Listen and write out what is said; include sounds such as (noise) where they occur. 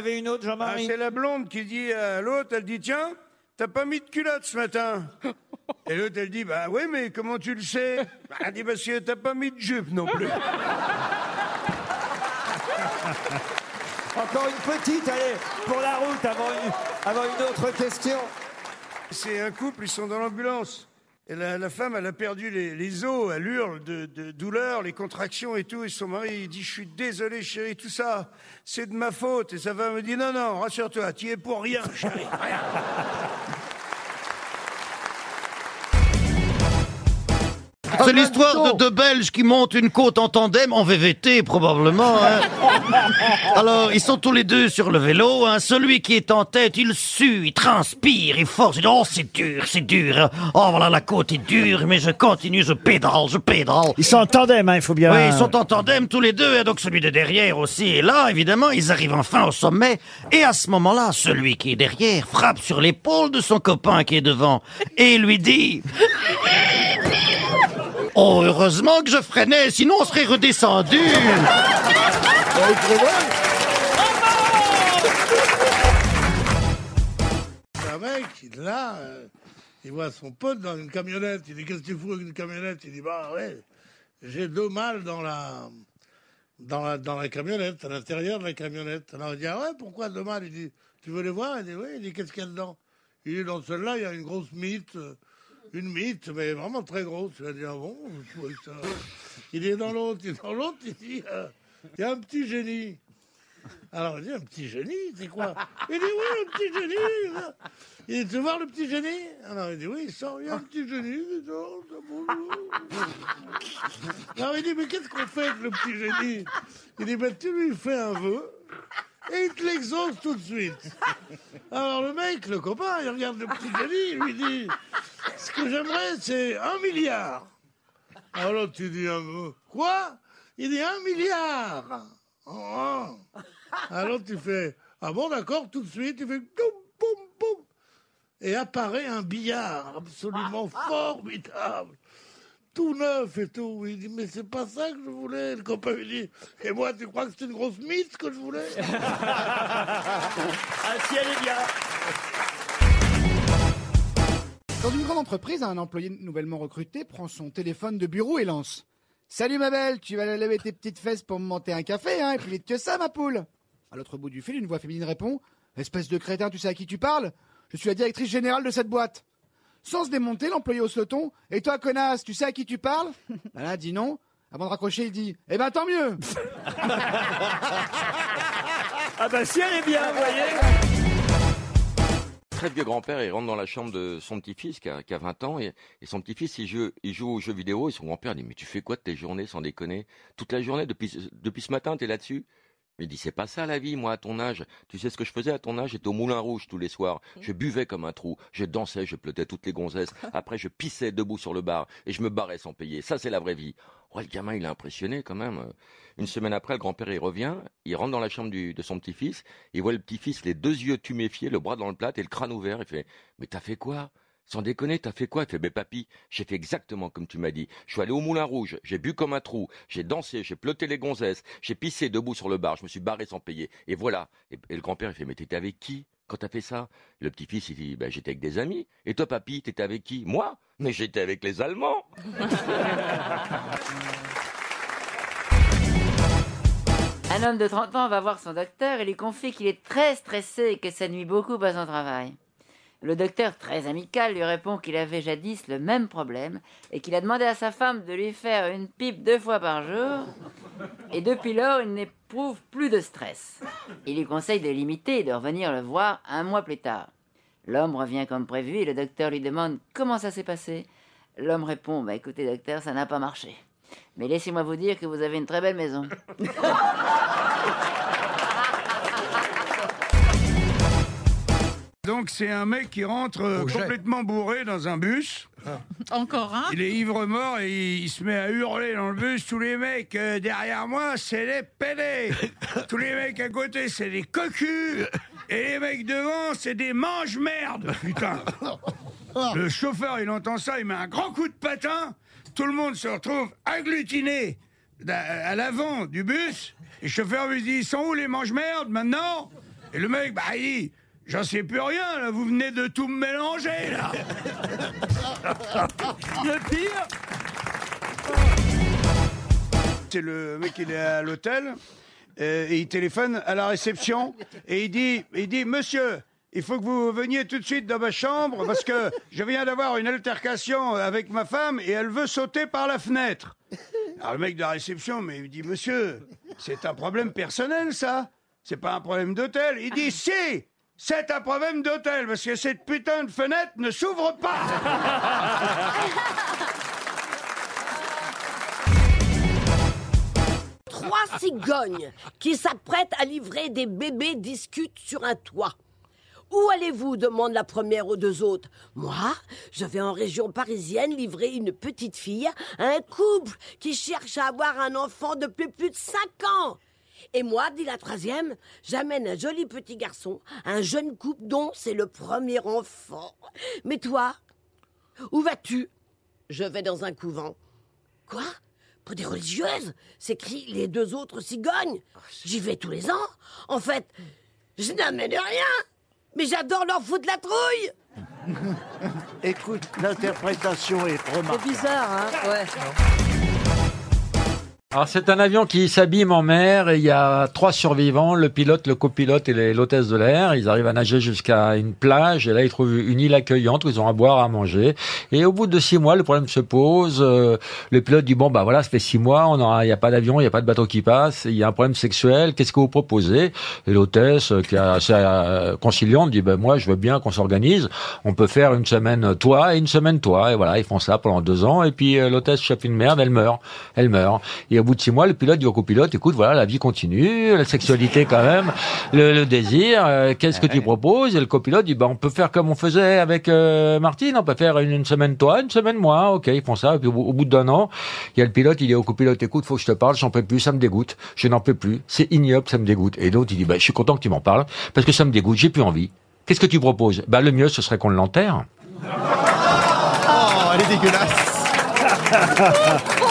avez une autre, Ah, Jean-Marie c'est la blonde qui dit à l'autre, elle dit tiens, t'as pas mis de culotte ce matin. (laughs) Et l'autre elle dit bah oui mais comment tu le sais Bah, Elle dit parce que t'as pas mis de jupe non plus. (laughs) Encore une petite, allez, pour la route, avant une, avant une autre question. C'est un couple, ils sont dans l'ambulance. La, la femme, elle a perdu les, os, elle hurle de, de douleur, les contractions et tout. Et son mari, il dit, je suis désolé, chérie, tout ça, c'est de ma faute. Et sa femme me dit, non, non, rassure-toi, tu es pour rien, chérie, rien. (laughs) C'est l'histoire de deux Belges qui montent une côte en tandem, en VVT probablement. hein. (laughs) Alors, ils sont tous les deux sur le vélo. hein. Celui qui est en tête, il sue, il transpire, il force. Il dit, oh, c'est dur, c'est dur. Oh, voilà, la côte est dure, mais je continue, je pédale, je pédale. Ils sont en tandem, hein, il faut bien. Oui, ils sont en tandem tous les deux, et donc celui de derrière aussi est là, évidemment, ils arrivent enfin au sommet, et à ce moment-là, celui qui est derrière frappe sur l'épaule de son copain qui est devant, et lui dit... Oh, heureusement que je freinais, sinon on serait redescendu. Un mec, là, euh, il voit son pote dans une camionnette. Il dit Qu'est-ce que tu fous avec une camionnette? Il dit Bah ouais, j'ai deux mâles dans la, dans la, dans la camionnette, à l'intérieur de la camionnette. Alors il dit Ah ouais, pourquoi deux mâles? Il dit Tu veux les voir? Il dit Oui, il dit Qu'est-ce qu'il y a dedans? Il dit Dans celle-là, il y a une grosse mythe, euh, une mythe, mais vraiment très grosse. Il a dit Ah bon ça- (laughs) Il est dans l'autre, il est dans l'autre, il dit euh, Il y a un petit génie. Alors il dit un petit génie, c'est quoi Il dit oui, un petit génie. Il dit tu voir le petit génie Alors il dit oui, il sort, il y a un petit génie. il bonjour. Alors il dit mais qu'est-ce qu'on fait avec le petit génie Il dit ben tu lui fais un vœu et il te l'exauce tout de suite. Alors le mec, le copain, il regarde le petit génie, il lui dit que j'aimerais c'est un milliard. Alors tu dis un vœu. Quoi? Il dit un milliard. Oh. Alors tu fais ah bon d'accord tout de suite tu fais boum boum boum et apparaît un billard absolument (laughs) formidable tout neuf et tout il dit mais c'est pas ça que je voulais le copain lui dit et moi tu crois que c'est une grosse mythe que je voulais? (laughs) Ah, si elle est bien. Dans une grande entreprise, un employé nouvellement recruté prend son téléphone de bureau et lance Salut ma belle, tu vas lever tes petites fesses pour me monter un café, hein, et vite que ça, ma poule. À l'autre bout du fil, une voix féminine répond Espèce de crétin, tu sais à qui tu parles? Je suis la directrice générale de cette boîte. Sans se démonter, l'employé hausse le ton Et toi, connasse, tu sais à qui tu parles? Là, dit non. Avant de raccrocher, il dit Eh ben tant mieux (laughs) Ah bah si elle est bien, vous voyez. Très vieux grand-père, il rentre dans la chambre de son petit-fils qui a, qui a 20 ans et, et son petit-fils il joue, il joue aux jeux vidéo et son grand-père dit mais tu fais quoi de tes journées sans déconner? Toute la journée depuis, depuis ce matin t'es là-dessus? Il dit c'est pas ça la vie moi à ton âge. Tu sais ce que je faisais à ton âge? J'étais au Moulin Rouge tous les soirs. Je buvais comme un trou. Je dansais, je pleutais toutes les gonzesses. (laughs) Après je pissais debout sur le bar et je me barrais sans payer. Ça c'est la vraie vie. Ouais, le gamin il est impressionné quand même. Une semaine après, le grand-père il revient, il rentre dans la chambre de son petit-fils, il voit le petit-fils les deux yeux tuméfiés, le bras dans le plat et le crâne ouvert. Il fait mais t'as fait quoi? Sans déconner, t'as fait quoi? Il fait, mais papy, j'ai fait exactement comme tu m'as dit. Je suis allé au Moulin Rouge, j'ai bu comme un trou, j'ai dansé, j'ai pleuté les gonzesses, j'ai pissé debout sur le bar, je me suis barré sans payer. Et voilà. Et, et le grand-père, il fait, mais t'étais avec qui? Quand t'as fait ça Le petit-fils, il dit, ben, j'étais avec des amis. Et toi, papy, t'étais avec qui? Moi? Mais j'étais avec les Allemands. (laughs) Un homme de 30 ans va voir son docteur et lui confie qu'il est très stressé et que ça nuit beaucoup à son travail. Le docteur, très amical, lui répond qu'il avait jadis le même problème et qu'il a demandé à sa femme de lui faire une pipe deux fois par jour. Et depuis lors, il n'éprouve plus de stress. Il lui conseille de l'imiter et de revenir le voir un mois plus tard. L'homme revient comme prévu et le docteur lui demande comment ça s'est passé? L'homme répond Bah écoutez, docteur, ça n'a pas marché. Mais laissez-moi vous dire que vous avez une très belle maison. (laughs) Donc c'est un mec qui rentre euh, complètement bourré dans un bus. (laughs) Encore un Il est ivre-mort et il, il se met à hurler dans le bus. Tous les mecs euh, derrière moi, c'est des pédés. (laughs) Tous les mecs à côté, c'est des cocus. Et les mecs devant, c'est des mange-merde. Putain. (laughs) Le chauffeur, il entend ça, il met un grand coup de patin. Tout le monde se retrouve agglutiné à à l'avant du bus. Et le chauffeur lui dit Ils sont où les mange-merde maintenant? Et le mec, bah, il dit, j'en sais plus rien, là, vous venez de tout me mélanger, là. (laughs) Le pire C'est le mec, il est à l'hôtel, euh, et il téléphone à la réception, et il dit, il dit, monsieur, il faut que vous veniez tout de suite dans ma chambre, parce que je viens d'avoir une altercation avec ma femme, et elle veut sauter par la fenêtre. Alors le mec de la réception, mais il dit, monsieur, c'est un problème personnel, ça C'est pas un problème d'hôtel. Il dit, si c'est un problème d'hôtel, parce que cette putain de fenêtre ne s'ouvre pas (laughs) Trois cigognes qui s'apprêtent à livrer des bébés discutent sur un toit. Où allez-vous demande la première aux deux autres. Moi, je vais en région parisienne livrer une petite fille à un couple qui cherche à avoir un enfant depuis plus de cinq ans. Et moi, dit la troisième, j'amène un joli petit garçon, un jeune couple dont c'est le premier enfant. Mais toi, où vas-tu? Je vais dans un couvent. Quoi? Pour des religieuses? s'écrient les deux autres cigognes. J'y vais tous les ans. En fait, je n'amène rien. Mais j'adore leur foutre la trouille. (laughs) Écoute, l'interprétation est remarquable. C'est bizarre, hein? Ouais. Alors c'est un avion qui s'abîme en mer et il y a trois survivants, le pilote, le copilote et l'hôtesse de l'air. Ils arrivent à nager jusqu'à une plage et là ils trouvent une île accueillante où ils ont à boire, à manger. Et au bout de six mois, le problème se pose. Euh, le pilote dit bon bah voilà, ça fait six mois, on aura, il n'y a pas d'avion, il n'y a pas de bateau qui passe, il y a un problème sexuel. Qu'est-ce que vous proposez? Et l'hôtesse, euh, qui est assez euh, conciliante, dit ben moi je veux bien qu'on s'organise. On peut faire une semaine toi et une semaine toi. Et voilà, ils font ça pendant deux ans. Et puis l'hôtesse chope une merde, elle meurt, elle meurt. Au bout de six mois, le pilote dit au copilote, écoute, voilà, la vie continue, la sexualité quand même, le, le désir, euh, qu'est-ce que tu proposes? Et le copilote dit, bah, on peut faire comme on faisait avec euh, Martine, on peut faire une, une semaine toi, une semaine moi, ok, ils font ça. Et puis au, bout- au bout d'un an, il y a le pilote, il dit au copilote, écoute, faut que je te parle, j'en peux plus, ça me dégoûte, je n'en peux plus, c'est ignoble, ça me dégoûte. Et l'autre, il dit, bah, je suis content que tu m'en parles, parce que ça me dégoûte, j'ai plus envie. Qu'est-ce que tu proposes? Bah, le mieux, ce serait qu'on l'enterre. Oh, elle est dégueulasse. (laughs)